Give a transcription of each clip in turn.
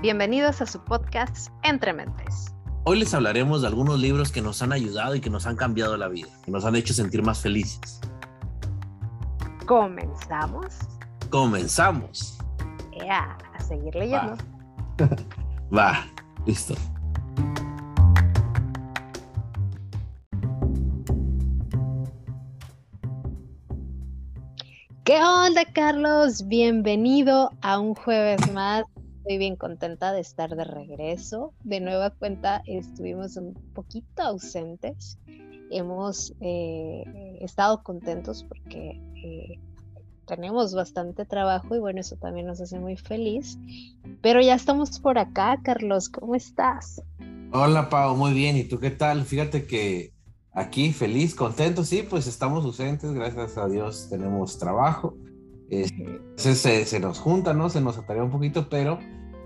Bienvenidos a su podcast Entre Mentes. Hoy les hablaremos de algunos libros que nos han ayudado y que nos han cambiado la vida, que nos han hecho sentir más felices. ¿Comenzamos? Comenzamos. Ea, a seguir leyendo. Va, listo. ¿Qué onda, Carlos? Bienvenido a un jueves más estoy bien contenta de estar de regreso. De nueva cuenta, estuvimos un poquito ausentes. Hemos eh, estado contentos porque eh, tenemos bastante trabajo y bueno, eso también nos hace muy feliz. Pero ya estamos por acá, Carlos, ¿cómo estás? Hola, Pau, muy bien. ¿Y tú qué tal? Fíjate que aquí feliz, contento, sí, pues estamos ausentes, gracias a Dios tenemos trabajo. Este, se, se, nos junta, ¿no? Se nos ataría un poquito, pero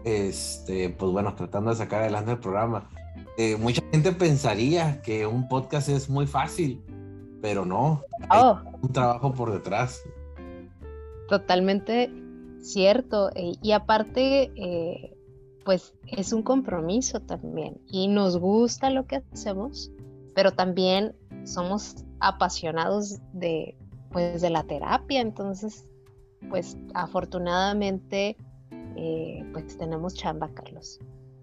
este, pues bueno, tratando de sacar adelante el programa. Eh, mucha gente pensaría que un podcast es muy fácil, pero no. Hay oh. un trabajo por detrás. Totalmente cierto. Eh, y aparte, eh, pues es un compromiso también. Y nos gusta lo que hacemos, pero también somos apasionados de, pues, de la terapia. Entonces, pues afortunadamente eh, pues tenemos chamba, Carlos.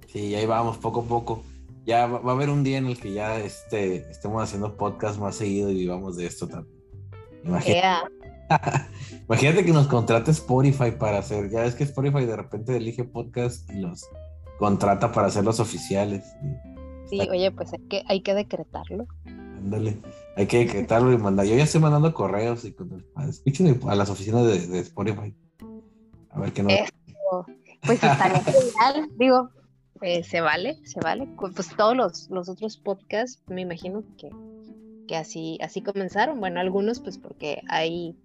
Sí, ahí vamos, poco a poco. Ya va, a haber un día en el que ya este, estemos haciendo podcast más seguido y vivamos de esto también. Imagínate. Imagínate que nos contrate Spotify para hacer, ya ves que Spotify de repente elige podcast y los contrata para hacer los oficiales. Sí, oye, pues hay que, hay que decretarlo. Ándale, hay que decretarlo y mandar. Yo ya estoy mandando correos y escuchen a las oficinas de, Spotify. A ver qué nos pues estaría genial, digo, eh, se vale, se vale. Pues todos los, los otros podcasts, me imagino que, que así, así comenzaron. Bueno, algunos pues porque hay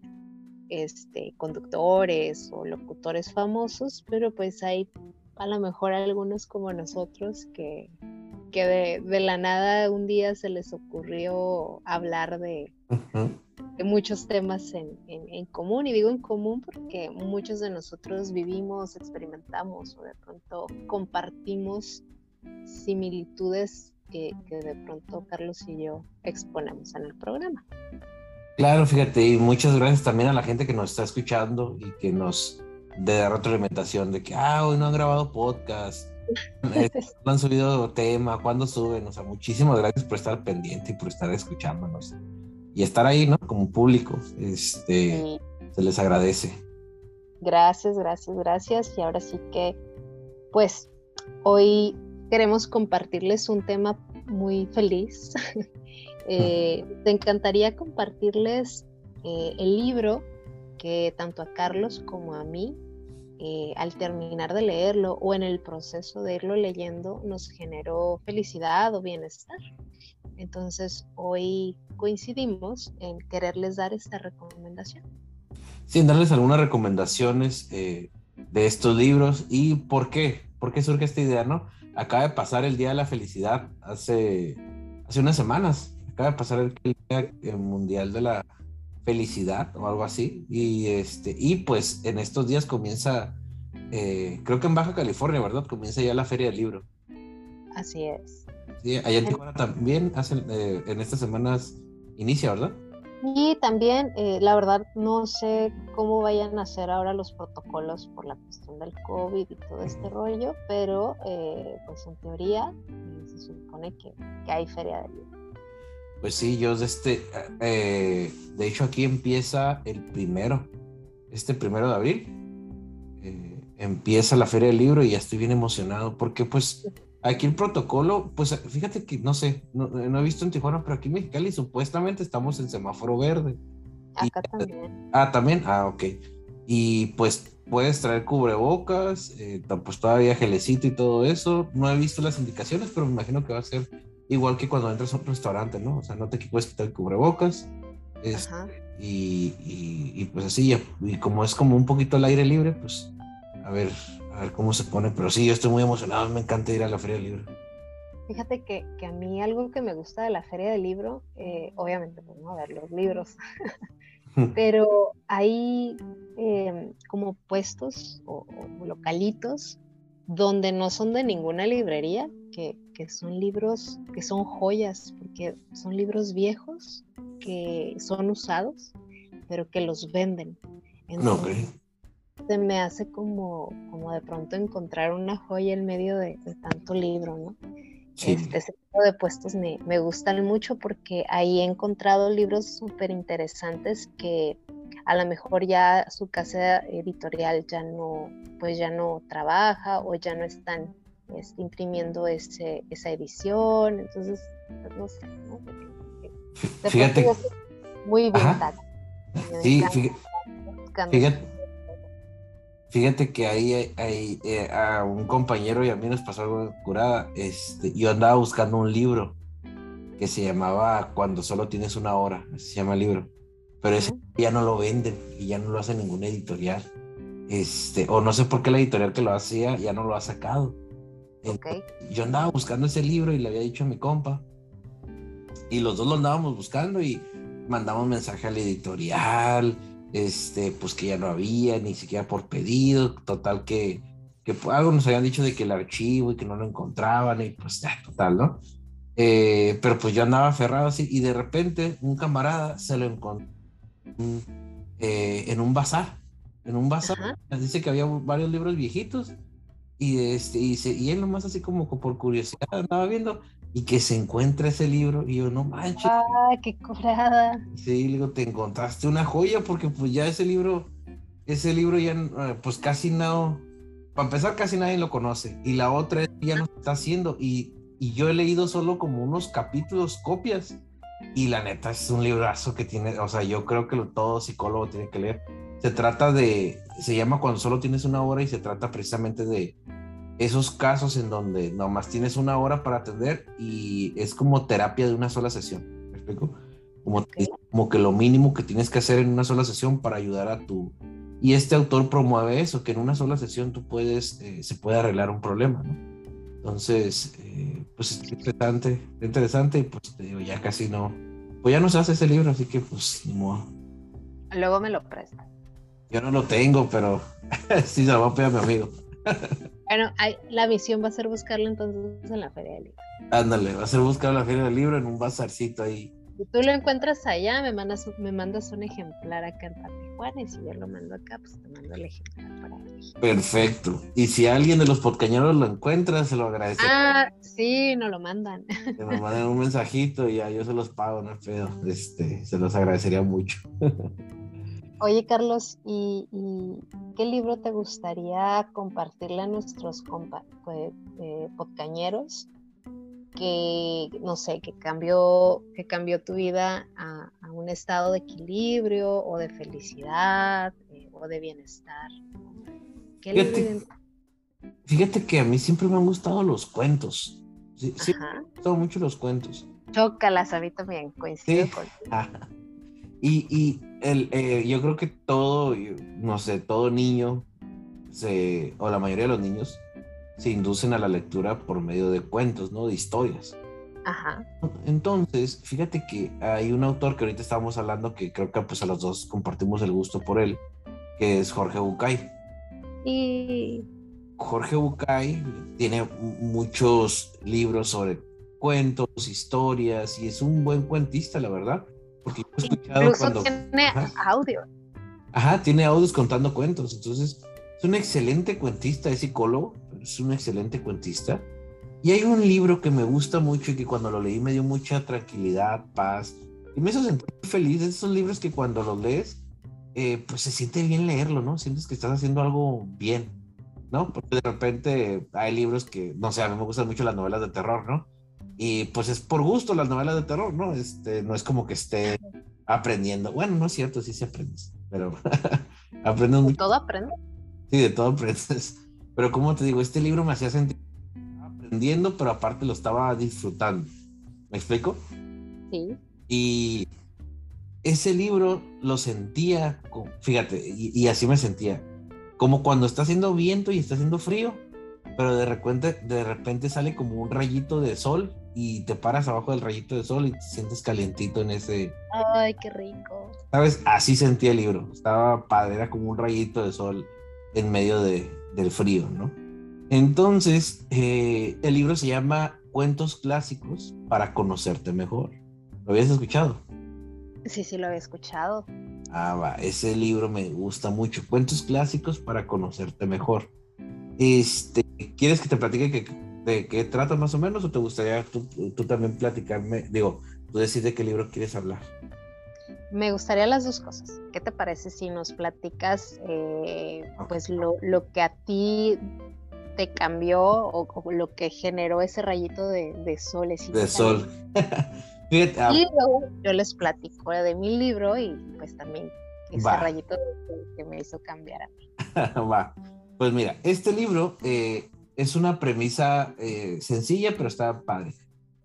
este, conductores o locutores famosos, pero pues hay a lo mejor algunos como nosotros que, que de, de la nada un día se les ocurrió hablar de, muchos temas en, en, común, y digo en común porque muchos de nosotros vivimos, experimentamos o de pronto compartimos similitudes que, que de pronto Carlos y yo exponemos en el programa. Claro, fíjate, y muchas gracias también a la gente que nos está escuchando y que nos da retroalimentación de que, ah, hoy no han grabado podcast, no han subido tema, ¿cuándo suben? O sea, muchísimas gracias por estar pendiente y por estar escuchándonos y estar ahí, ¿no? Como público, este, se les agradece. Gracias, gracias, gracias. Y ahora sí que, pues, hoy queremos compartirles un tema muy feliz. eh, te encantaría compartirles eh, el libro que tanto a Carlos como a mí, eh, al terminar de leerlo o en el proceso de irlo leyendo, nos generó felicidad o bienestar. Entonces, hoy coincidimos en quererles dar esta recomendación. Sí, en darles algunas recomendaciones eh, de estos libros y por qué, por qué surge esta idea, ¿no? Acaba de pasar el Día de la Felicidad hace, hace unas semanas, acaba de pasar el Día eh, Mundial de la Felicidad o algo así y, este, y pues en estos días comienza, eh, creo que en Baja California, ¿verdad? Comienza ya la Feria del Libro. Así es. Sí, allá en Tijuana también hacen, eh, en estas semanas inicia, ¿verdad? Y también, eh, la verdad, no sé cómo vayan a ser ahora los protocolos por la cuestión del COVID y todo este rollo, pero eh, pues en teoría se supone que, que hay feria de libro. Pues sí, yo de este, de hecho aquí empieza el primero, este primero de abril, empieza la feria del libro y ya estoy bien emocionado porque pues Aquí el protocolo, pues fíjate que no sé, no, he visto en Tijuana, pero aquí en Mexicali supuestamente estamos en semáforo verde. Acá también. Ah, también, ah, ok. Y pues puedes traer cubrebocas, eh, pues todavía gelecito y todo eso. No he visto las indicaciones, pero me imagino que va a ser igual que cuando entras a un restaurante, ¿no? O sea, no te puedes quitar el cubrebocas. y, y, y, pues así, y como es como un poquito al aire libre, pues a ver, a ver cómo se pone, pero sí, yo estoy muy emocionado, me encanta ir a la Feria del Libro. Fíjate que, que a mí algo que me gusta de la Feria del Libro, eh, obviamente, pues, ¿no? ver los libros, pero hay em, como puestos o, localitos donde no son de ninguna librería, que, son libros que son joyas, porque son libros viejos que son usados, pero que los venden. Entonces, se me hace como, como de pronto encontrar una joya en medio de, tanto libro, ¿no? Este, ese tipo de puestos me, me, gustan mucho porque ahí he encontrado libros súper interesantes que a lo mejor ya su casa editorial ya no, pues ya no trabaja o ya no están este, imprimiendo ese, esa edición, entonces, pues, no sé, ¿no? fíjate. Muy bien. Sí, fíjate, fíjate, que ahí hay, eh, a un compañero y a mí nos pasó algo curada. Este, yo andaba buscando un libro que se llamaba Cuando solo tienes una hora, así se llama el libro pero ese ya no lo venden y ya no lo hace ninguna editorial. Este, o no sé por qué la editorial que lo hacía ya no lo ha sacado. Yo andaba buscando ese libro y le había dicho a mi compa. Y los dos lo andábamos buscando y mandamos mensaje a la editorial, este, pues que ya no había, ni siquiera por pedido, total que, que algo nos habían dicho de que el archivo y que no lo encontraban y pues ya, total, ¿no? Eh, pero pues yo andaba aferrado así y de repente un camarada se lo encontró eh, en un bazar. En un bazar. Dice que había varios libros viejitos. Y, este, y, y él nomás así como por curiosidad andaba viendo y que se encuentra ese libro y yo no manches. Ah, qué cobrada. Sí, digo, te encontraste una joya porque pues ya ese libro, ese libro ya eh, pues casi no, para empezar casi nadie lo conoce y la otra ya no está haciendo y, y yo he leído solo como unos capítulos, copias y la neta es un librazo que tiene, o sea, yo creo que todo psicólogo tiene que leer. Se trata de, se llama Cuando solo tienes una hora y se trata precisamente de esos casos en donde nomás tienes una hora para atender y es como terapia de una sola sesión. ¿Me explico? Como, como que lo mínimo que tienes que hacer en una sola sesión para ayudar a tu... Y este autor promueve eso, que en una sola sesión tú puedes, eh, se puede arreglar un problema, ¿no? Entonces, eh, pues es interesante, interesante y pues te digo, ya casi no, pues ya no se hace ese libro, así que pues ni modo. Luego me lo presta. Yo no lo tengo, pero sí se lo voy a pedir a mi amigo. bueno, la visión va a ser buscarlo entonces en la Feria del Libro. Ándale, va a ser buscarlo en la Feria del Libro en un bazarcito ahí. Si tú lo encuentras allá, me mandas, me mandas un ejemplar acá en Tijuana y si yo lo mando acá, pues te mando el ejemplar para México. Perfecto. Y si alguien de los podcañeros lo encuentra, se lo agradece. Ah, sí, nos lo mandan. Que me manden un mensajito y ya yo se los pago, no es pedo. Este, se los agradecería mucho. Oye, Carlos, ¿y, qué libro te gustaría compartirle a nuestros pues, eh, podcañeros? que, no sé, que cambió, que cambió tu vida a, un estado de equilibrio o de felicidad eh, o de bienestar. fíjate, que a mí siempre me han gustado los cuentos. Sí, me han gustado mucho los cuentos. Chócalas, a mí también, coincido con Y, y el, eh, yo creo que todo, no sé, todo niño, se, o la mayoría de los niños, se inducen a la lectura por medio de cuentos, ¿no? De historias. Ajá. Entonces, fíjate que hay un autor que ahorita estábamos hablando que creo que pues a los dos compartimos el gusto por él, que es Jorge Bucay. Y Jorge Bucay tiene muchos libros sobre cuentos, historias y es un buen cuentista, la verdad. Porque he escuchado cuando tiene audio. Ajá, tiene audios contando cuentos, entonces es un excelente cuentista, es psicólogo es un excelente cuentista. Y hay un libro que me gusta mucho y que cuando lo leí me dio mucha tranquilidad, paz, y me hizo sentir feliz. Esos libros que cuando los lees, eh, pues se siente bien leerlo, ¿no? Sientes que estás haciendo algo bien, ¿no? Porque de repente hay libros que, no sé, a mí me gustan mucho las novelas de terror, ¿no? Y pues es por gusto las novelas de terror, ¿no? Este, no es como que esté aprendiendo. Bueno, no es cierto, sí se aprende, pero aprendes mucho. ¿Todo aprende? Sí, de todo aprendes. Pero como te digo, este libro me hacía sentir aprendiendo, pero aparte lo estaba disfrutando. ¿Me explico? Sí. Y ese libro lo sentía, fíjate, y, así me sentía, como cuando está haciendo viento y está haciendo frío, pero de repente, de repente sale como un rayito de sol y te paras abajo del rayito de sol y te sientes calientito en ese... Ay, qué rico. ¿Sabes? Así sentía el libro. Estaba padre, era como un rayito de sol en medio de, del frío, ¿no? Entonces, eh, el libro se llama Cuentos Clásicos para conocerte mejor. ¿Lo habías escuchado? Sí, sí, lo había escuchado. Ah, va, ese libro me gusta mucho. Cuentos clásicos para conocerte mejor. Este, ¿quieres que te platique de qué trata más o menos o te gustaría tú, también platicarme? Digo, tú decides de qué libro quieres hablar. Me gustaría las dos cosas. ¿Qué te parece si nos platicas eh, pues lo, lo, que a ti te cambió o, lo que generó ese rayito de, de sol? De sol. Ah, y luego yo les platico de mi libro y pues también ese rayito que me hizo cambiar a mí. Va. Pues mira, este libro eh, es una premisa eh, sencilla, pero está padre.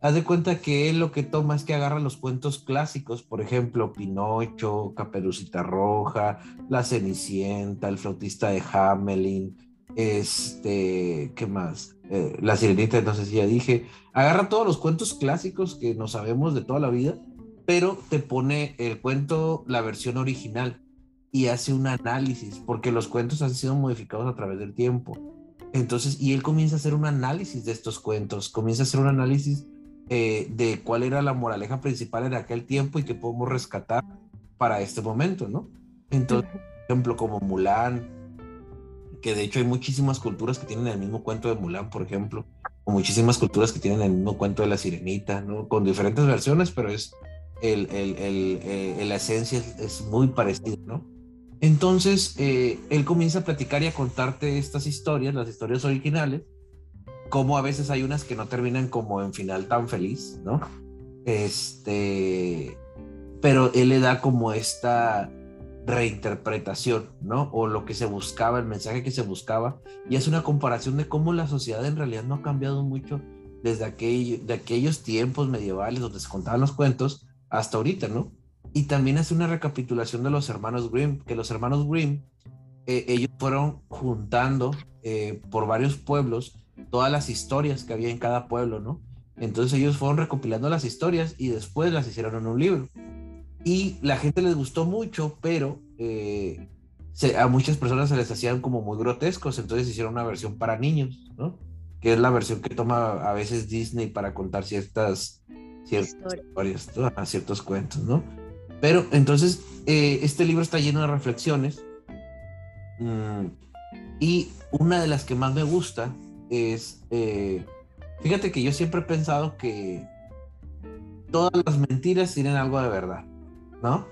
Haz de cuenta que él lo que toma es que agarra los cuentos clásicos, por ejemplo, Pinocho, Caperucita Roja, La Cenicienta, El Flautista de Hamelin, este, ¿qué más? Eh, la Sirenita, entonces ya dije, agarra todos los cuentos clásicos que no sabemos de toda la vida, pero te pone el cuento, la versión original, y hace un análisis, porque los cuentos han sido modificados a través del tiempo. Entonces, y él comienza a hacer un análisis de estos cuentos, comienza a hacer un análisis eh, de cuál era la moraleja principal en aquel tiempo y que podemos rescatar para este momento, ¿no? Entonces, por ejemplo, como Mulan, que de hecho hay muchísimas culturas que tienen el mismo cuento de Mulan, por ejemplo, o muchísimas culturas que tienen el mismo cuento de la sirenita, ¿no? Con diferentes versiones, pero es el, el, el, eh, la esencia es, muy parecida, ¿no? Entonces, eh, él comienza a platicar y a contarte estas historias, las historias originales, como a veces hay unas que no terminan como en final tan feliz, ¿no? Este, pero él le da como esta reinterpretación, ¿no? O lo que se buscaba, el mensaje que se buscaba, y es una comparación de cómo la sociedad en realidad no ha cambiado mucho desde aquello, de aquellos tiempos medievales donde se contaban los cuentos hasta ahorita, ¿no? Y también hace una recapitulación de los hermanos Grimm, que los hermanos Grimm, eh, ellos fueron juntando eh, por varios pueblos todas las historias que había en cada pueblo, ¿no? Entonces ellos fueron recopilando las historias y después las hicieron en un libro. Y la gente les gustó mucho, pero eh, a muchas personas se les hacían como muy grotescos, entonces hicieron una versión para niños, ¿no? Que es la versión que toma a veces Disney para contar ciertas, ciertas historias, ciertos cuentos, ¿no? Pero entonces, eh, este libro está lleno de reflexiones. Mm, y una de las que más me gusta es, eh, fíjate que yo siempre he pensado que todas las mentiras tienen algo de verdad. ¿no?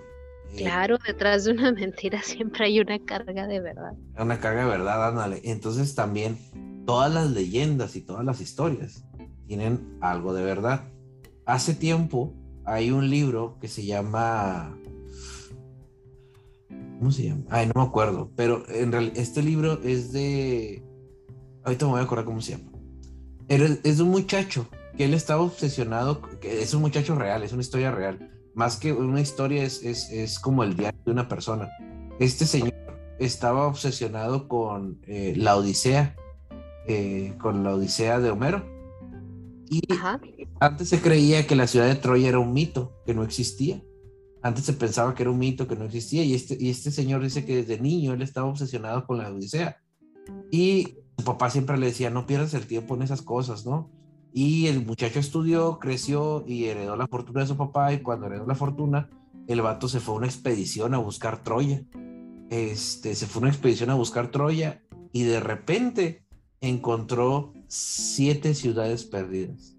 Eh, claro, detrás de una mentira siempre hay una carga de verdad. Una carga de verdad, ándale. Entonces también todas las leyendas y todas las historias tienen algo de verdad. Hace tiempo hay un libro que se llama... ¿Cómo se llama? Ay, no me acuerdo, pero en realidad este libro es de... Ahorita me voy a acordar cómo se llama. Es de un muchacho que él estaba obsesionado, que es un muchacho real, es una historia real más que una historia, es, es, como el diario de una persona. Este señor estaba obsesionado con eh, la Odisea, eh, con la Odisea de Homero. Y antes se creía que la ciudad de Troya era un mito, que no existía. Antes se pensaba que era un mito que no existía. Y este, y este señor dice que desde niño él estaba obsesionado con la Odisea. Y su papá siempre le decía, no pierdas el tiempo en esas cosas, ¿no? Y el muchacho estudió, creció y heredó la fortuna de su papá. Y cuando heredó la fortuna, el vato se fue a una expedición a buscar Troya. Este, se fue a una expedición a buscar Troya y de repente encontró siete ciudades perdidas.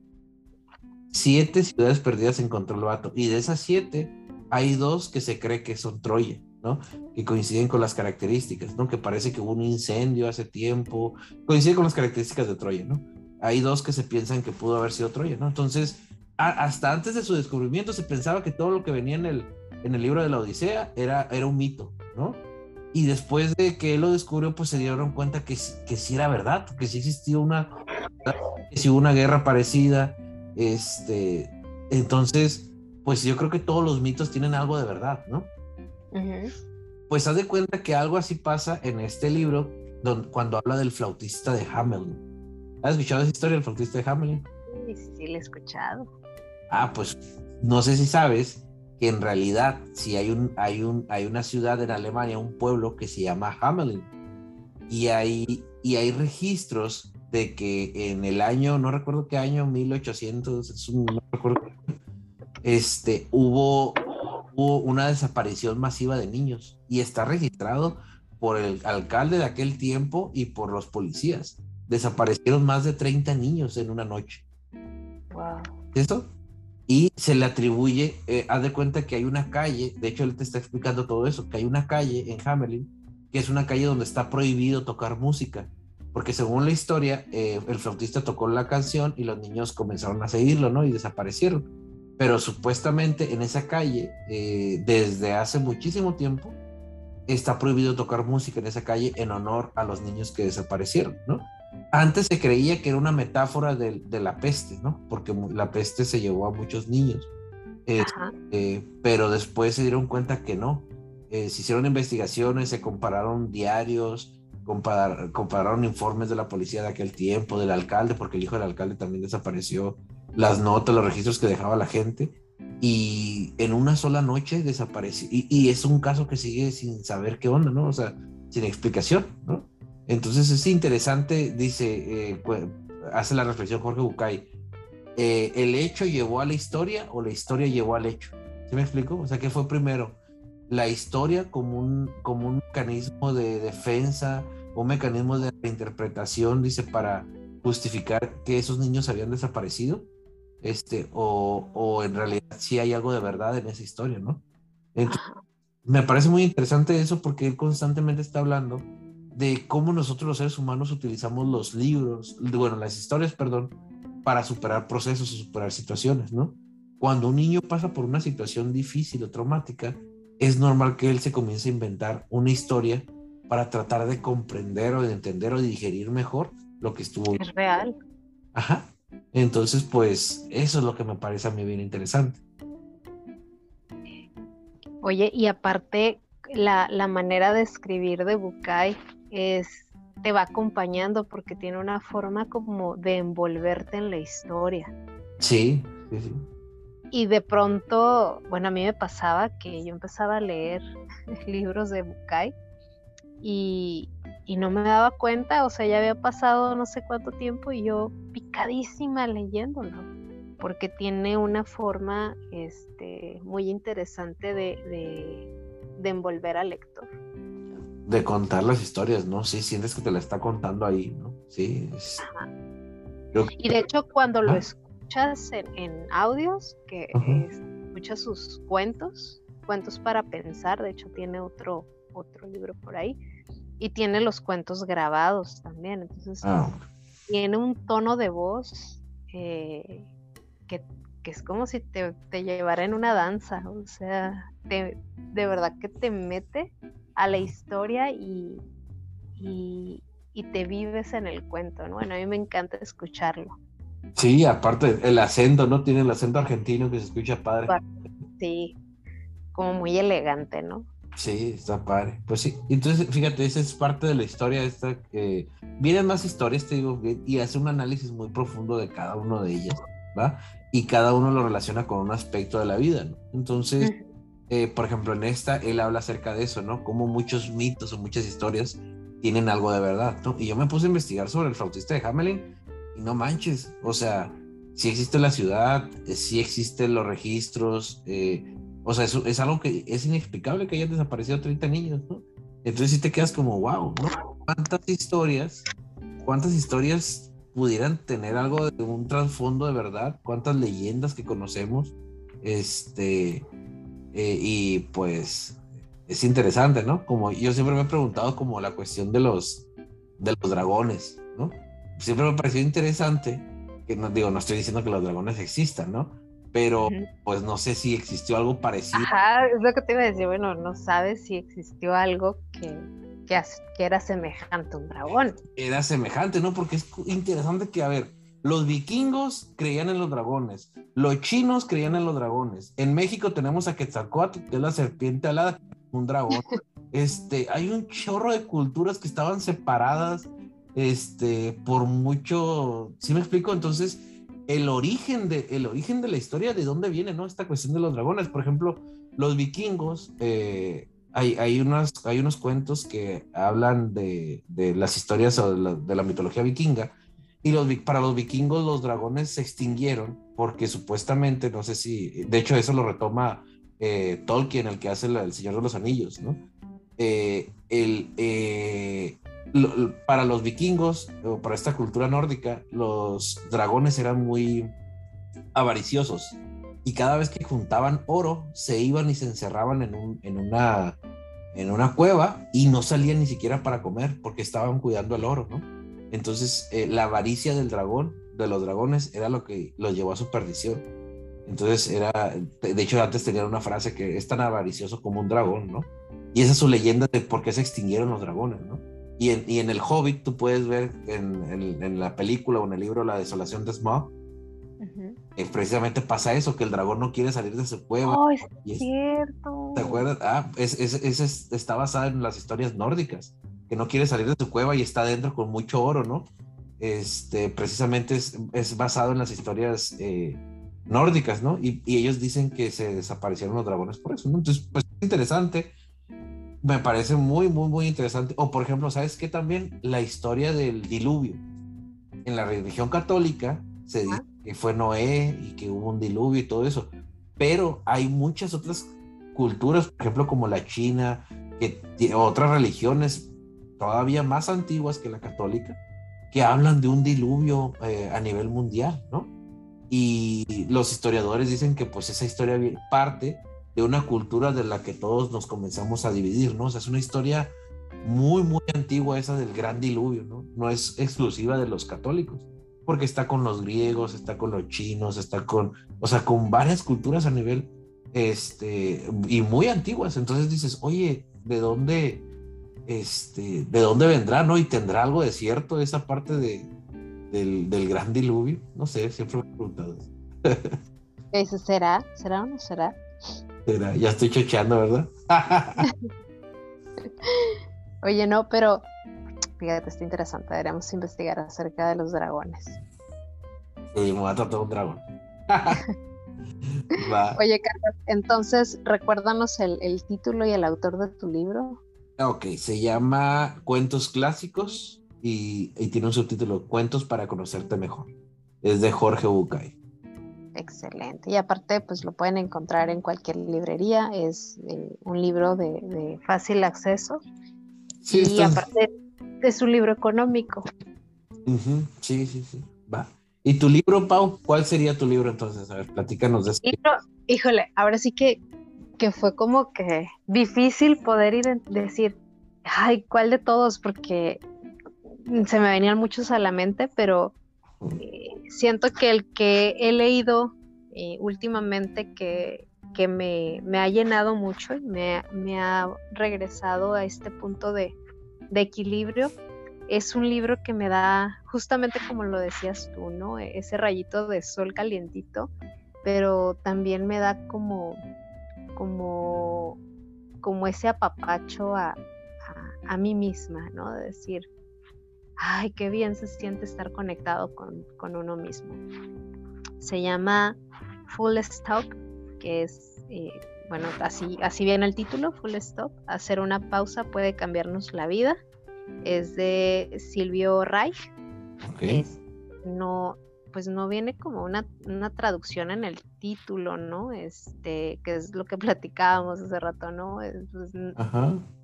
Siete ciudades perdidas encontró el vato. Y de esas siete, hay dos que se cree que son Troya, ¿no? Que coinciden con las características, ¿no? Que parece que hubo un incendio hace tiempo. Coincide con las características de Troya, ¿no? hay dos que se piensan que pudo haber sido Troya, ¿no? Entonces, hasta antes de su descubrimiento se pensaba que todo lo que venía en el, en el libro de la Odisea era, era un mito, ¿no? Y después de que él lo descubrió, pues se dieron cuenta que, que sí era verdad, que sí existía una, que sí hubo una guerra parecida, este, entonces, pues yo creo que todos los mitos tienen algo de verdad, ¿no? Pues haz de cuenta que algo así pasa en este libro, donde, cuando habla del flautista de Hamilton. ¿Has escuchado esa historia del flautista de Hamelin? Sí, sí, la he escuchado. Ah, pues no sé si sabes que en realidad si hay, un, hay, un, hay una ciudad en Alemania, un pueblo que se llama Hamelin. Y hay, y hay registros de que en el año, no recuerdo qué año, 1800, no recuerdo este, hubo, hubo una desaparición masiva de niños y está registrado por el alcalde de aquel tiempo y por los policías. Desaparecieron más de 30 niños en una noche. Wow. ¿Eso? Y se le atribuye, eh, haz de cuenta que hay una calle, de hecho él te está explicando todo eso, que hay una calle en Hamelin, que es una calle donde está prohibido tocar música, porque según la historia, eh, el flautista tocó la canción y los niños comenzaron a seguirlo, ¿no? Y desaparecieron. Pero supuestamente en esa calle, eh, desde hace muchísimo tiempo, está prohibido tocar música en esa calle en honor a los niños que desaparecieron, ¿no? Antes se creía que era una metáfora de, la peste, ¿no? Porque la peste se llevó a muchos niños. Eh, pero después se dieron cuenta que no. Eh, se hicieron investigaciones, se compararon diarios, compararon informes de la policía de aquel tiempo, del alcalde, porque el hijo del alcalde también desapareció, las notas, los registros que dejaba la gente y en una sola noche desapareció. Y, es un caso que sigue sin saber qué onda, ¿no? O sea, sin explicación, ¿no? Entonces es interesante, dice, eh, hace la reflexión Jorge Bucay, eh, ¿el hecho llevó a la historia o la historia llevó al hecho? ¿Sí me explico? O sea, ¿qué fue primero? La historia como un, como un mecanismo de defensa, un mecanismo de interpretación, dice, para justificar que esos niños habían desaparecido este, o, o en realidad sí hay algo de verdad en esa historia, ¿no? me parece muy interesante eso porque él constantemente está hablando de cómo nosotros los seres humanos utilizamos los libros, bueno, las historias, perdón, para superar procesos o superar situaciones, ¿no? Cuando un niño pasa por una situación difícil o traumática, es normal que él se comience a inventar una historia para tratar de comprender o de entender o de digerir mejor lo que estuvo. Es real. Ajá. Entonces, pues eso es lo que me parece a mí bien interesante. Oye, y aparte, la, manera de escribir de Bukai es te va acompañando porque tiene una forma como de envolverte en la historia. Sí, sí, sí. Y de pronto, bueno, a mí me pasaba que yo empezaba a leer libros de Bukai y, y no me daba cuenta, o sea, ya había pasado no sé cuánto tiempo y yo picadísima leyéndolo, porque tiene una forma este, muy interesante de, de, envolver al lector. De contar las historias, ¿no? Sí, sientes que te la está contando ahí, ¿no? Sí. Y de hecho, cuando lo escuchas en, audios, que escuchas sus cuentos, cuentos para pensar, de hecho tiene otro, otro libro por ahí, y tiene los cuentos grabados también. Entonces, ah, tiene un tono de voz eh, que, es como si te, te, llevara en una danza. O sea, de verdad que te mete a la historia y, y, te vives en el cuento. ¿no? Bueno, a mí me encanta escucharlo. Sí, aparte el acento, ¿no? Tiene el acento argentino que se escucha padre. Sí, como muy elegante, ¿no? Sí, está padre. Pues sí, entonces fíjate, esa es parte de la historia esta que vienen más historias, te digo, y hace un análisis muy profundo de cada uno de ellas, ¿va? Y cada uno lo relaciona con un aspecto de la vida, ¿no? Entonces, eh, por ejemplo, en esta, él habla acerca de eso, ¿no? Como muchos mitos o muchas historias tienen algo de verdad, ¿no? Y yo me puse a investigar sobre el flautista de Hamelin y no manches, o sea, si existe la ciudad, si existen los registros, eh, o sea, es, es algo que es inexplicable que hayan desaparecido 30 niños, ¿no? Entonces sí te quedas como, wow, ¿no? ¿Cuántas historias, cuántas historias pudieran tener algo de un trasfondo de verdad? ¿Cuántas leyendas que conocemos? Este, eh, y pues es interesante, ¿no? Como yo siempre me he preguntado como la cuestión de los, de los dragones, ¿no? Siempre me ha parecido interesante, que no digo, no estoy diciendo que los dragones existan, ¿no? pero pues no sé si existió algo parecido. Ajá, es lo que te iba a decir, bueno, no sabes si existió algo que, que, era semejante a un dragón. Era semejante, ¿no? Porque es interesante que, a ver, los vikingos creían en los dragones, los chinos creían en los dragones. En México tenemos a Quetzalcóatl, que es la serpiente alada, un dragón. este, hay un chorro de culturas que estaban separadas, este, por mucho, ¿sí me explico? Entonces, el origen, de, el origen de la historia, de dónde viene, ¿no? Esta cuestión de los dragones. Por ejemplo, los vikingos, eh, hay, hay, unas, hay unos cuentos que hablan de, de las historias de la, mitología vikinga Y los, para los vikingos los dragones se extinguieron porque supuestamente, no sé si, de hecho eso lo retoma eh, Tolkien, el que hace El Señor de los Anillos, ¿no? Eh, el, eh, para los vikingos o para esta cultura nórdica, los dragones eran muy avariciosos y cada vez que juntaban oro se iban y se encerraban en, un, en, una, en una cueva y no salían ni siquiera para comer porque estaban cuidando el oro, ¿no? Entonces la avaricia del dragón, de los dragones, era lo que los llevó a su perdición. Entonces era, de hecho antes tenían una frase que es tan avaricioso como un dragón, ¿no? Y esa es su leyenda de por qué se extinguieron los dragones, ¿no? Y en, y en el Hobbit tú puedes ver en, en, la película o en el libro La desolación de Smaug, eh, precisamente pasa eso, que el dragón no quiere salir de su cueva. Oh, es, cierto. ¿Te acuerdas? Ah, es, es, está basada en las historias nórdicas, que no quiere salir de su cueva y está dentro con mucho oro, ¿no? Este, precisamente es, basado en las historias eh, nórdicas, ¿no? Y, y, ellos dicen que se desaparecieron los dragones por eso, ¿no? Entonces, pues es interesante me parece muy, muy, muy interesante. O por ejemplo, ¿sabes qué? También la historia del diluvio. En la religión católica se dice que fue Noé y que hubo un diluvio y todo eso. Pero hay muchas otras culturas, por ejemplo, como la China, que otras religiones todavía más antiguas que la católica, que hablan de un diluvio eh, a nivel mundial, ¿no? Y los historiadores dicen que pues esa historia parte de una cultura de la que todos nos comenzamos a dividir, ¿no? O sea, es una historia muy, muy antigua esa del gran diluvio, ¿no? No es exclusiva de los católicos, porque está con los griegos, está con los chinos, está con, o sea, con varias culturas a nivel, este, y muy antiguas. Entonces dices, oye, ¿de dónde, este, de dónde vendrá, no? Y tendrá algo de cierto esa parte de, del, del gran diluvio. No sé, siempre me he preguntado eso. ¿Será? ¿Será o no será? ya estoy chocheando, ¿verdad? Oye, no, pero fíjate, está interesante. Deberíamos investigar acerca de los dragones. Sí, me va a tratar un dragón. Oye, Carlos, entonces recuérdanos el, título y el autor de tu libro. Ok, se llama Cuentos Clásicos y, y tiene un subtítulo Cuentos para conocerte mejor. Es de Jorge Bucay. Excelente. Y aparte, pues lo pueden encontrar en cualquier librería. Es eh, un libro de, fácil acceso. Sí, y aparte es un libro económico. Sí, sí, sí. Va. ¿Y tu libro, Pau? ¿Cuál sería tu libro entonces? A ver, platícanos de eso. híjole, ahora sí que, que fue como que difícil poder ir decir, ay, ¿cuál de todos? Porque se me venían muchos a la mente, pero eh, siento que el que he leído eh, últimamente que, me, ha llenado mucho y me, ha regresado a este punto de, equilibrio es un libro que me da, justamente como lo decías tú, ¿no? Ese rayito de sol calientito, pero también me da como, como, como ese apapacho a, a, a mí misma, ¿no? De decir, ay, qué bien se siente estar conectado con, uno mismo. Se llama Full Stop, que es, eh, bueno, así, así viene el título, Full Stop. Hacer una pausa puede cambiarnos la vida. Es de Silvio Reich. no, pues no viene como una, traducción en el título, ¿no? Este, que es lo que platicábamos hace rato, ¿no? Pues,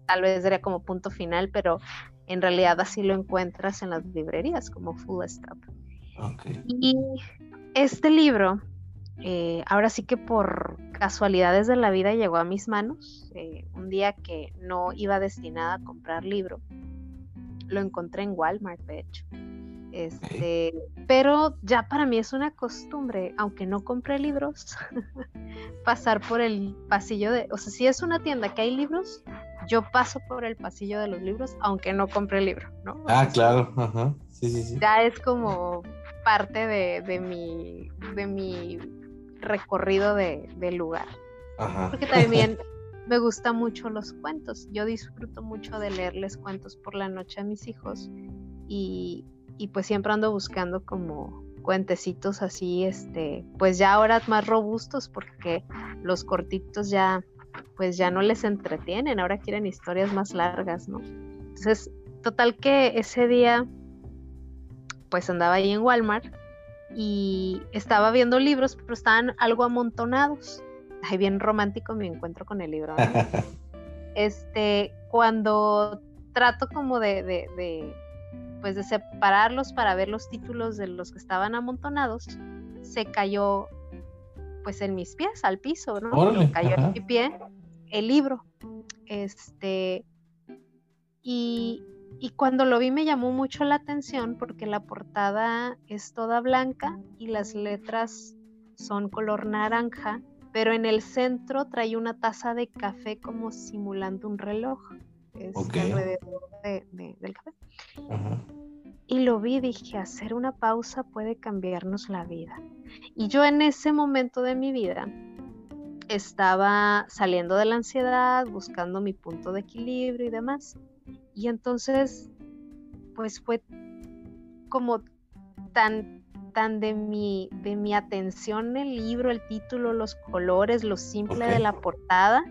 tal vez sería como punto final, pero en realidad así lo encuentras en las librerías como Full Stop. Y este libro, eh, ahora sí que por casualidades de la vida llegó a mis manos, eh, un día que no iba destinada a comprar libro, lo encontré en Walmart, de hecho. Este, pero ya para mí es una costumbre, aunque no compre libros, pasar por el pasillo de, o sea, si es una tienda que hay libros, yo paso por el pasillo de los libros, aunque no compre el libro, ¿no? Ah, claro, ajá. Sí, sí, sí. Ya es como parte de, mi, de mi recorrido de, del lugar. Ajá. Porque también me gustan mucho los cuentos. Yo disfruto mucho de leerles cuentos por la noche a mis hijos y, y pues siempre ando buscando como cuentecitos así, este, pues ya ahora más robustos porque los cortitos ya pues ya no les entretienen, ahora quieren historias más largas, ¿no? Entonces, total que ese día pues andaba ahí en Walmart y estaba viendo libros, pero estaban algo amontonados. Ay, bien romántico mi encuentro con el libro. este, cuando trato como de, de, pues de separarlos para ver los títulos de los que estaban amontonados, se cayó pues en mis pies al piso, ¿no? Cayó en mi pie el libro. Este, y, y cuando lo vi me llamó mucho la atención porque la portada es toda blanca y las letras son color naranja, pero en el centro trae una taza de café como simulando un reloj. Es alrededor del café. Y lo vi, dije, hacer una pausa puede cambiarnos la vida. Y yo en ese momento de mi vida estaba saliendo de la ansiedad, buscando mi punto de equilibrio y demás. Y entonces, pues fue como tan, tan de mi, de mi atención el libro, el título, los colores, lo simple de la portada,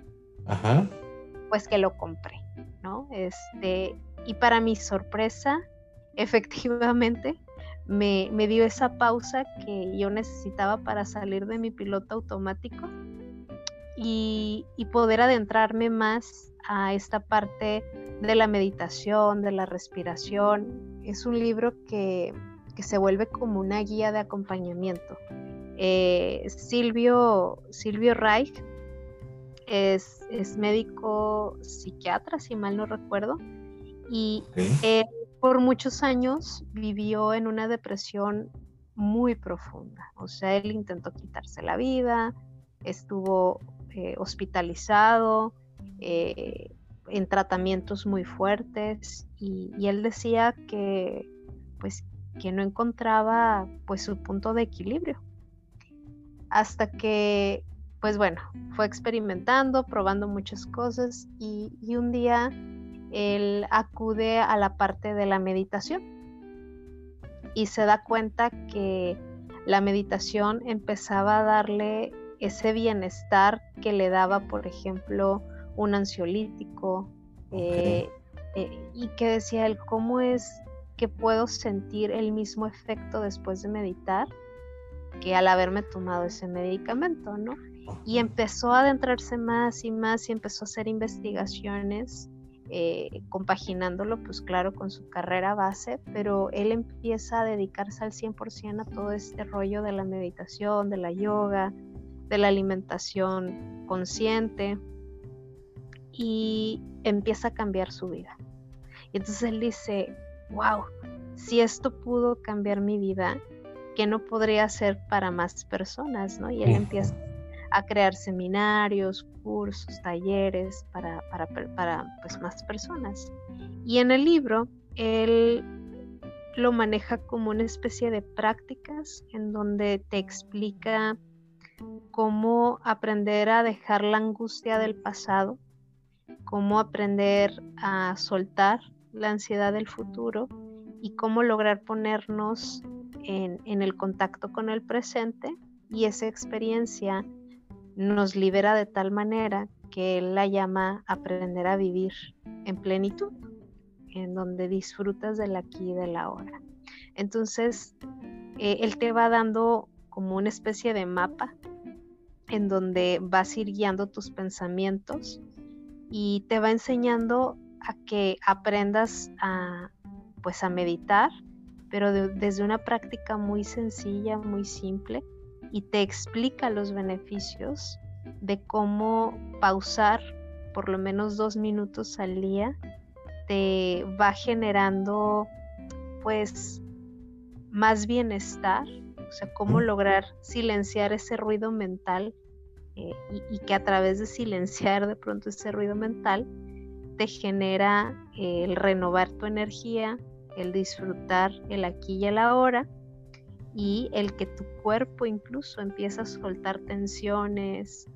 pues que lo compré, ¿no? Este, y para mi sorpresa, efectivamente, me, me, dio esa pausa que yo necesitaba para salir de mi piloto automático y, y poder adentrarme más a esta parte de la meditación, de la respiración. Es un libro que, se vuelve como una guía de acompañamiento. Eh, Silvio, Silvio Reich es, es, médico psiquiatra, si mal no recuerdo, y por muchos años vivió en una depresión muy profunda. O sea, él intentó quitarse la vida, estuvo eh, hospitalizado, eh, en tratamientos muy fuertes y, él decía que pues que no encontraba pues su punto de equilibrio hasta que pues bueno fue experimentando probando muchas cosas y, y un día él acude a la parte de la meditación y se da cuenta que la meditación empezaba a darle ese bienestar que le daba, por ejemplo, un ansiolítico, eh, eh, y que decía él, ¿cómo es que puedo sentir el mismo efecto después de meditar que al haberme tomado ese medicamento, ¿no? Y empezó a adentrarse más y más y empezó a hacer investigaciones, eh, compaginándolo, pues claro, con su carrera base, pero él empieza a dedicarse al 100% a todo este rollo de la meditación, de la yoga, de la alimentación consciente, y empieza a cambiar su vida. Y entonces él dice, wow, si esto pudo cambiar mi vida, ¿qué no podría ser para más personas? ¿no? Y él empieza a crear seminarios, cursos, talleres para, para, para pues, más personas. Y en el libro, él lo maneja como una especie de prácticas en donde te explica cómo aprender a dejar la angustia del pasado cómo aprender a soltar la ansiedad del futuro y cómo lograr ponernos en, el contacto con el presente y esa experiencia nos libera de tal manera que él la llama aprender a vivir en plenitud, en donde disfrutas del aquí y del ahora. Entonces, eh, él te va dando como una especie de mapa en donde vas ir guiando tus pensamientos y te va enseñando a que aprendas a pues a meditar, pero desde una práctica muy sencilla, muy simple y te explica los beneficios de cómo pausar por lo menos dos minutos al día te va generando pues más bienestar, o sea, cómo lograr silenciar ese ruido mental eh, y, que a través de silenciar de pronto ese ruido mental te genera eh, el renovar tu energía, el disfrutar el aquí y el ahora y el que tu cuerpo incluso empieza a soltar tensiones,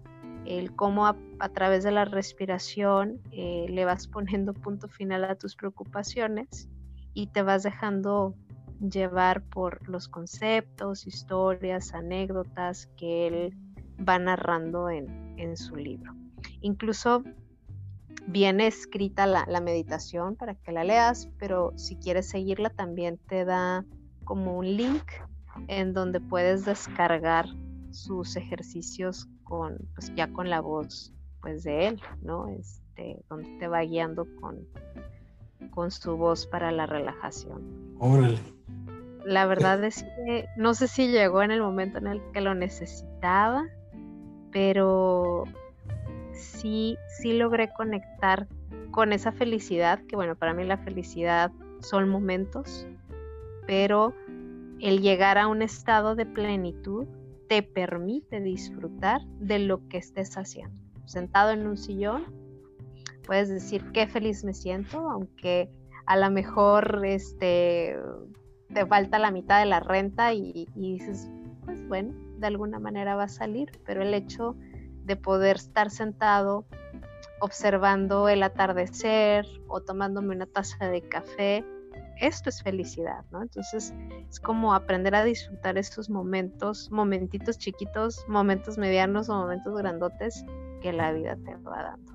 el cómo a, través de la respiración eh, le vas poniendo punto final a tus preocupaciones y te vas dejando llevar por los conceptos, historias, anécdotas que él va narrando en, su libro. Incluso viene escrita la, meditación para que la leas, pero si quieres seguirla también te da como un link en donde puedes descargar sus ejercicios con, pues ya con la voz pues de él, ¿no? Este, donde te va guiando con, con su voz para la relajación. Órale. La verdad es que no sé si llegó en el momento en el que lo necesitaba, pero sí, sí logré conectar con esa felicidad, que bueno, para mí la felicidad son momentos, pero el llegar a un estado de plenitud te permite disfrutar de lo que estés haciendo. Sentado en un sillón, puedes decir qué feliz me siento, aunque a lo mejor este, te falta la mitad de la renta y, y dices, pues bueno, de alguna manera va a salir, pero el hecho de poder estar sentado observando el atardecer o tomándome una taza de café, esto es felicidad, ¿no? Entonces es como aprender a disfrutar esos momentos, momentitos chiquitos, momentos medianos o momentos grandotes que la vida te va dando.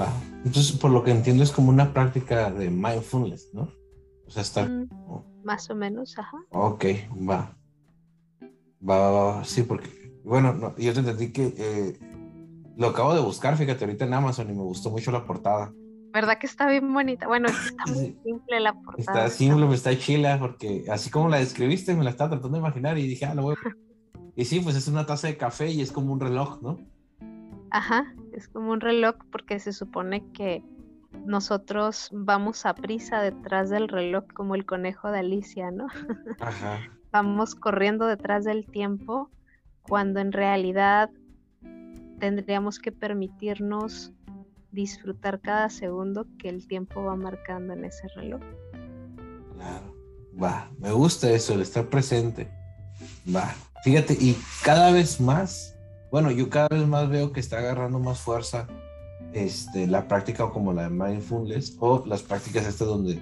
Va. Entonces, por lo que entiendo, es como una práctica de mindfulness, ¿no? O sea, estar. Mm, más o menos, ajá. Ok, va. Va, va, va. Sí, porque, bueno, yo te entendí que eh, lo acabo de buscar, fíjate, ahorita en Amazon y me gustó mucho la portada. ¿Verdad que está bien bonita? Bueno, está muy simple la portada. Está simple, me está chila, porque así como la describiste, me la estaba tratando de imaginar y dije, ah, lo voy a... Y sí, pues es una taza de café y es como un reloj, ¿no? Ajá, es como un reloj porque se supone que nosotros vamos a prisa detrás del reloj como el conejo de Alicia, ¿no? Ajá. vamos corriendo detrás del tiempo cuando en realidad tendríamos que permitirnos disfrutar cada segundo que el tiempo va marcando en ese reloj. Claro, va, me gusta eso, el estar presente. Va, fíjate, y cada vez más, bueno, yo cada vez más veo que está agarrando más fuerza este, la práctica como la de mindfulness o las prácticas estas donde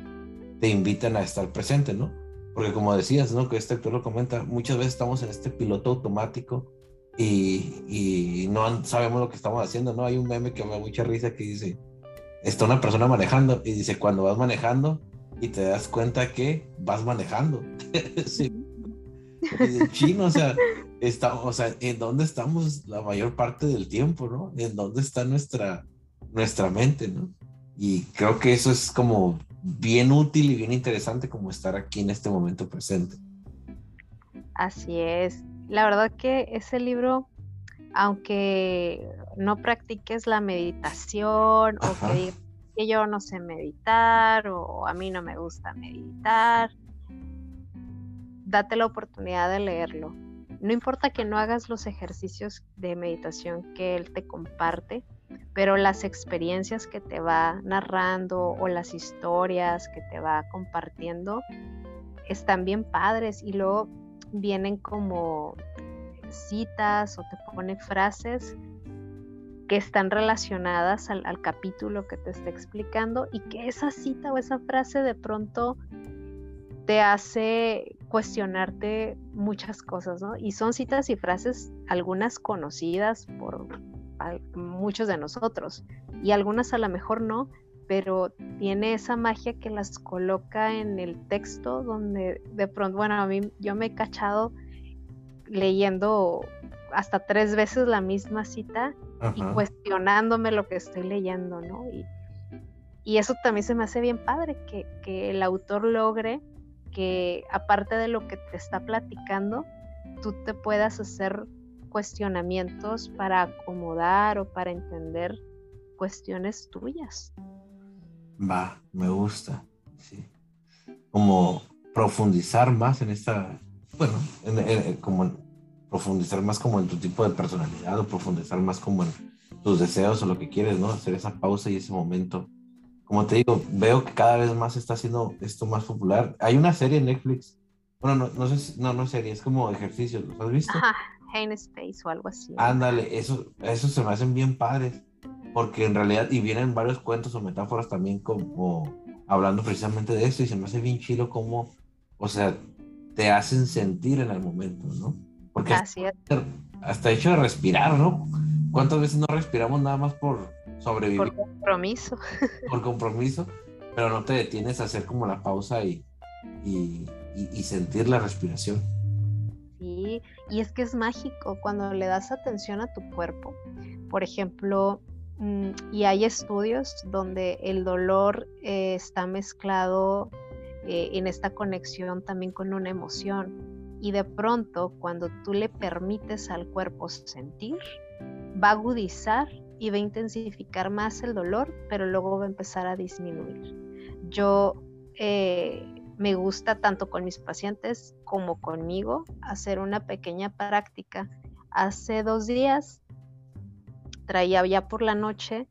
te invitan a estar presente, ¿no? Porque como decías, ¿no? Que este actor lo comenta, muchas veces estamos en este piloto automático y, no sabemos lo que estamos haciendo, ¿no? Hay un meme que me da mucha risa que dice, está una persona manejando y dice, cuando vas manejando y te das cuenta que vas manejando. sí. chino, o sea, está, o sea, ¿en dónde estamos la mayor parte del tiempo, no? ¿En dónde está nuestra, nuestra mente, no? Y creo que eso es como bien útil y bien interesante como estar aquí en este momento presente. Así es la verdad que ese libro, aunque no practiques la meditación o que, que yo no sé meditar o a mí no me gusta meditar, date la oportunidad de leerlo. No importa que no hagas los ejercicios de meditación que él te comparte, pero las experiencias que te va narrando o las historias que te va compartiendo están bien padres y luego vienen como citas o te pone frases que están relacionadas al, capítulo que te está explicando y que esa cita o esa frase de pronto te hace cuestionarte muchas cosas, ¿no? Y son citas y frases, algunas conocidas por muchos de nosotros y algunas a lo mejor no, pero tiene esa magia que las coloca en el texto donde de pronto, bueno, a mí yo me he cachado leyendo hasta tres veces la misma cita y cuestionándome lo que estoy leyendo, ¿no? Y, eso también se me hace bien padre, que, que el autor logre que aparte de lo que te está platicando, tú te puedas hacer cuestionamientos para acomodar o para entender cuestiones tuyas. Va, me gusta. Sí. Como profundizar más en esta, bueno, como profundizar más como en tu tipo de personalidad o profundizar más como en tus deseos o lo que quieres, ¿no? Hacer esa pausa y ese momento. Como te digo, veo que cada vez más está haciendo esto más popular. Hay una serie en Netflix. Bueno, no, no sé, no, no serie, es como ejercicios, ¿lo has visto? Ajá, Space o algo así. Ándale, eso, eso se me hacen bien padres porque en realidad, y vienen varios cuentos o metáforas también como hablando precisamente de esto, y se me hace bien chido como, o sea, te hacen sentir en el momento, ¿no? Porque hasta, hecho de respirar, ¿no? ¿Cuántas veces no respiramos nada más por sobrevivir? Por compromiso. Por compromiso, pero no te detienes a hacer como la pausa y, y, y, sentir la respiración. Sí, y es que es mágico cuando le das atención a tu cuerpo. Por ejemplo, y hay estudios donde el dolor eh, está mezclado eh, en esta conexión también con una emoción. Y de pronto, cuando tú le permites al cuerpo sentir, va a agudizar y va a intensificar más el dolor, pero luego va a empezar a disminuir. Yo eh, me gusta tanto con mis pacientes como conmigo hacer una pequeña práctica. Hace dos días traía ya por la noche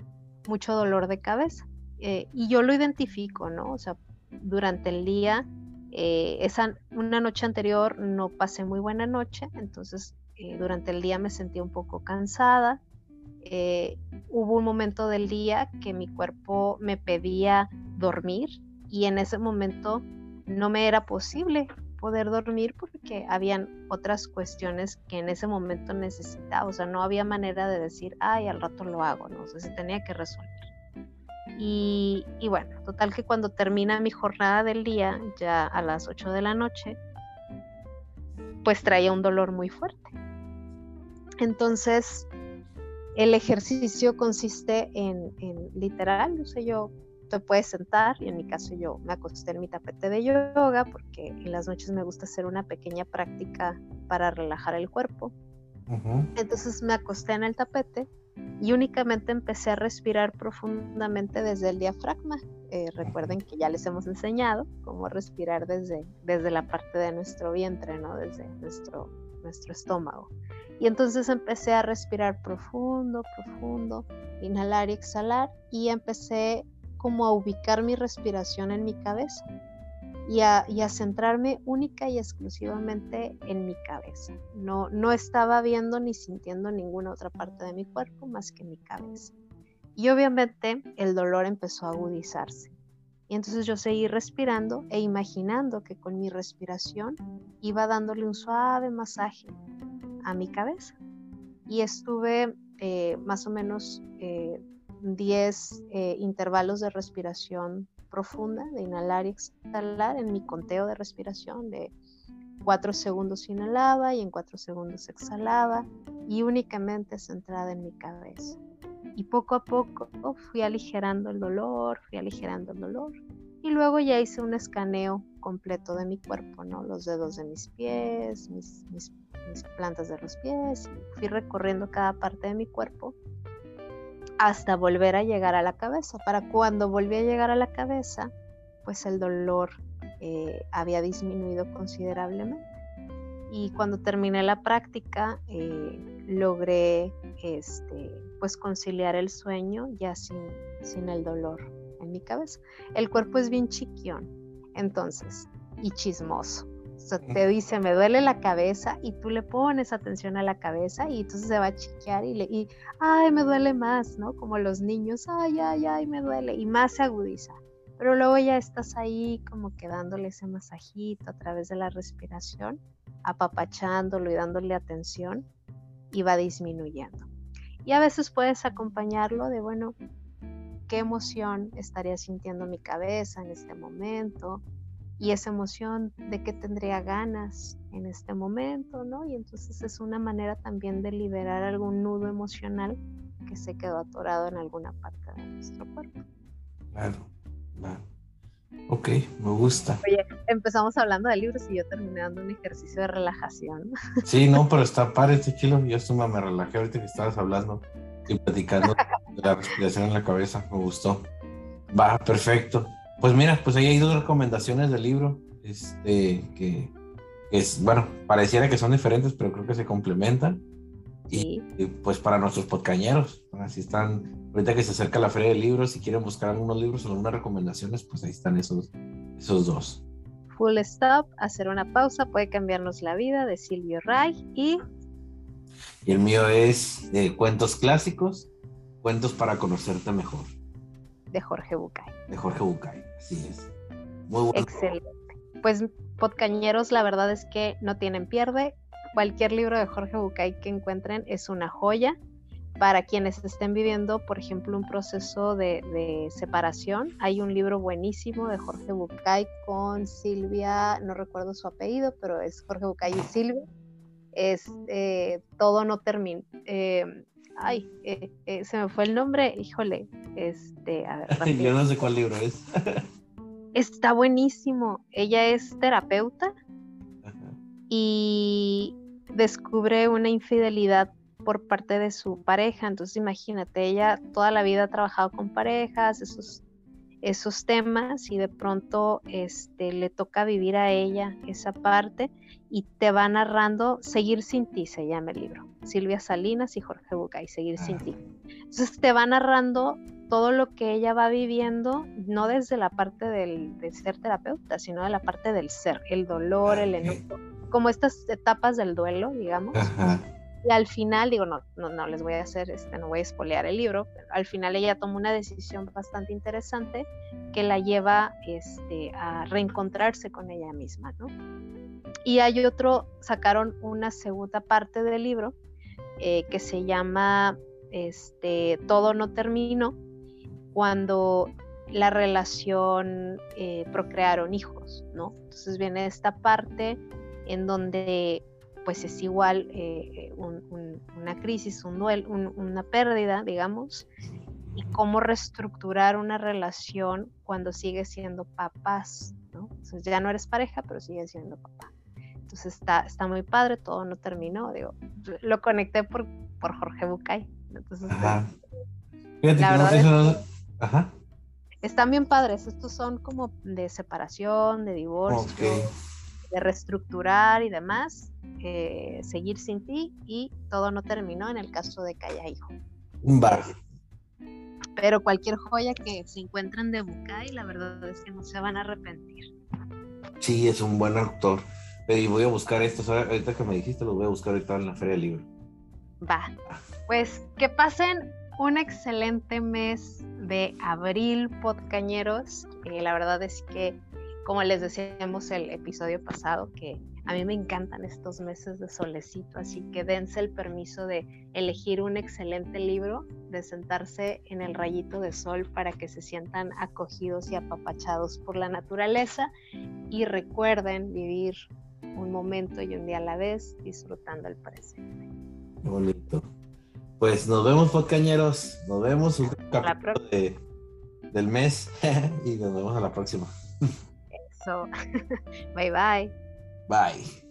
mucho dolor de cabeza eh, y yo lo identifico, ¿no? O sea, durante el día, eh, esa, una noche anterior no pasé muy buena noche, entonces durante el día me sentía un poco cansada, eh, hubo un momento del día que mi cuerpo me pedía dormir y en ese momento no me era posible poder dormir porque habían otras cuestiones que en ese momento necesitaba, o sea, no había manera de decir, ay, al rato lo hago, no o sé, se tenía que resolver. Y, y, bueno, total que cuando termina mi jornada del día, ya a las 8 de la noche, pues traía un dolor muy fuerte. Entonces, el ejercicio consiste en, literal, o sea, yo te puedes sentar y en mi caso yo me acosté en mi tapete de yoga porque en las noches me gusta hacer una pequeña práctica para relajar el cuerpo. Entonces me acosté en el tapete y únicamente empecé a respirar profundamente desde el diafragma. Eh, recuerden que ya les hemos enseñado cómo respirar desde, desde la parte de nuestro vientre, ¿no? Desde nuestro, nuestro estómago. Y entonces empecé a respirar profundo, profundo, inhalar y exhalar y empecé como a ubicar mi respiración en mi cabeza y a, centrarme única y exclusivamente en mi cabeza. No, no estaba viendo ni sintiendo ninguna otra parte de mi cuerpo más que mi cabeza. Y obviamente el dolor empezó a agudizarse. Y entonces yo seguí respirando e imaginando que con mi respiración iba dándole un suave masaje a mi cabeza. Y estuve eh, más o menos 10 eh, intervalos de respiración profunda, de inhalar y exhalar en mi conteo de respiración de 4 segundos inhalaba y en 4 segundos exhalaba y únicamente centrada en mi cabeza. Y poco a poco fui aligerando el dolor, fui aligerando el dolor y luego ya hice un escaneo completo de mi cuerpo, ¿no? Los dedos de mis pies, mis, plantas de los pies fui recorriendo cada parte de mi cuerpo hasta volver a llegar a la cabeza. Para cuando volví a llegar a la cabeza, pues el dolor eh, había disminuido considerablemente. Y cuando terminé la práctica, eh, logré este, pues conciliar el sueño ya sin, sin el dolor en mi cabeza. El cuerpo es bien chiquión, entonces, y chismoso te dice, me duele la cabeza y tú le pones atención a la cabeza y entonces se va a chiquear y, le, y ay, me duele más, ¿no? Como los niños, ay, ay, ay, me duele y más se agudiza. Pero luego ya estás ahí como que dándole ese masajito a través de la respiración, apapachándolo y dándole atención y va disminuyendo. Y a veces puedes acompañarlo de, bueno, ¿qué emoción estaría sintiendo mi cabeza en este momento? Y esa emoción de que tendría ganas en este momento, ¿no? Y entonces es una manera también de liberar algún nudo emocional que se quedó atorado en alguna parte de nuestro cuerpo. Claro, claro. Ok, me gusta. Oye, empezamos hablando de libros y yo terminé dando un ejercicio de relajación. Sí, no, pero está padre kilo. Yo estuve, me relajé ahorita que estabas hablando y platicando de la respiración en la cabeza. Me gustó. Va, perfecto. Pues mira, pues ahí hay dos recomendaciones del libro, este, que, es, bueno, pareciera que son diferentes, pero creo que se complementan. Y, pues para nuestros podcañeros, así están, ahorita que se acerca la feria de libros, si quieren buscar algunos libros o algunas recomendaciones, pues ahí están esos, esos dos. Full Stop, hacer una pausa puede cambiarnos la vida de Silvio Ray y... Y el mío es de cuentos clásicos, cuentos para conocerte mejor de Jorge Bucay. De Jorge Bucay, así es. Muy bueno. Excelente. Pues podcañeros, la verdad es que no tienen pierde. Cualquier libro de Jorge Bucay que encuentren es una joya. para quienes estén viviendo, por ejemplo, un proceso de, separación. Hay un libro buenísimo de Jorge Bucay con Silvia, no recuerdo su apellido, pero es Jorge Bucay y Silvia. Es eh, Todo no termina. Eh, ay, eh, se me fue el nombre, híjole. Este, a ver, Yo no sé cuál libro es. Está buenísimo. Ella es terapeuta y descubre una infidelidad por parte de su pareja. Entonces imagínate, ella toda la vida ha trabajado con parejas, esos, esos temas, y de pronto este, le toca vivir a ella esa parte y te va narrando Seguir sin ti, se llama el libro. Silvia Salinas y Jorge Bucay, Seguir sin ti. Entonces te va narrando todo lo que ella va viviendo, no desde la parte del, de ser terapeuta, sino de la parte del ser, el dolor, el enojo, como estas etapas del duelo, digamos. Y al final, digo, no, no, no, les voy a hacer, este, no voy a espolear el libro, pero al final ella toma una decisión bastante interesante que la lleva este, a reencontrarse con ella misma, ¿no? Y hay otro, sacaron una segunda parte del libro eh, que se llama este, Todo no terminó, cuando la relación eh, procrearon hijos, ¿no? Entonces viene esta parte en donde pues es igual eh, una crisis, un duelo, una pérdida, digamos, y cómo reestructurar una relación cuando sigues siendo papás, ¿no? Entonces ya no eres pareja, pero sigues siendo papá. Entonces está, está muy padre, todo no terminó, digo, lo conecté por, por Jorge Bucay. Entonces, Ajá. Fíjate la verdad Ajá. Están bien padres, estos son como de separación, de divorcio, de reestructurar y demás. Eh, seguir sin ti y todo no terminó en el caso de Calla Hijo. Un bar. Pero cualquier joya que se encuentren de Bucay, la verdad es que no se van a arrepentir. Sí, es un buen autor. Y voy a buscar esto, ahorita que me dijiste, lo voy a buscar ahorita en la Feria del Libro. Va. Pues que pasen un excelente mes de abril, podcañeros. Eh, la verdad es que, como les decíamos el episodio pasado, que a mí me encantan estos meses de solecito, así que dense el permiso de elegir un excelente libro, de sentarse en el rayito de sol para que se sientan acogidos y apapachados por la naturaleza y recuerden vivir un momento y un día a la vez disfrutando el presente. bonito. Pues nos vemos, podcañeros. Nos vemos un capítulo del mes y nos vemos a la próxima. Eso. bye bye. Bye.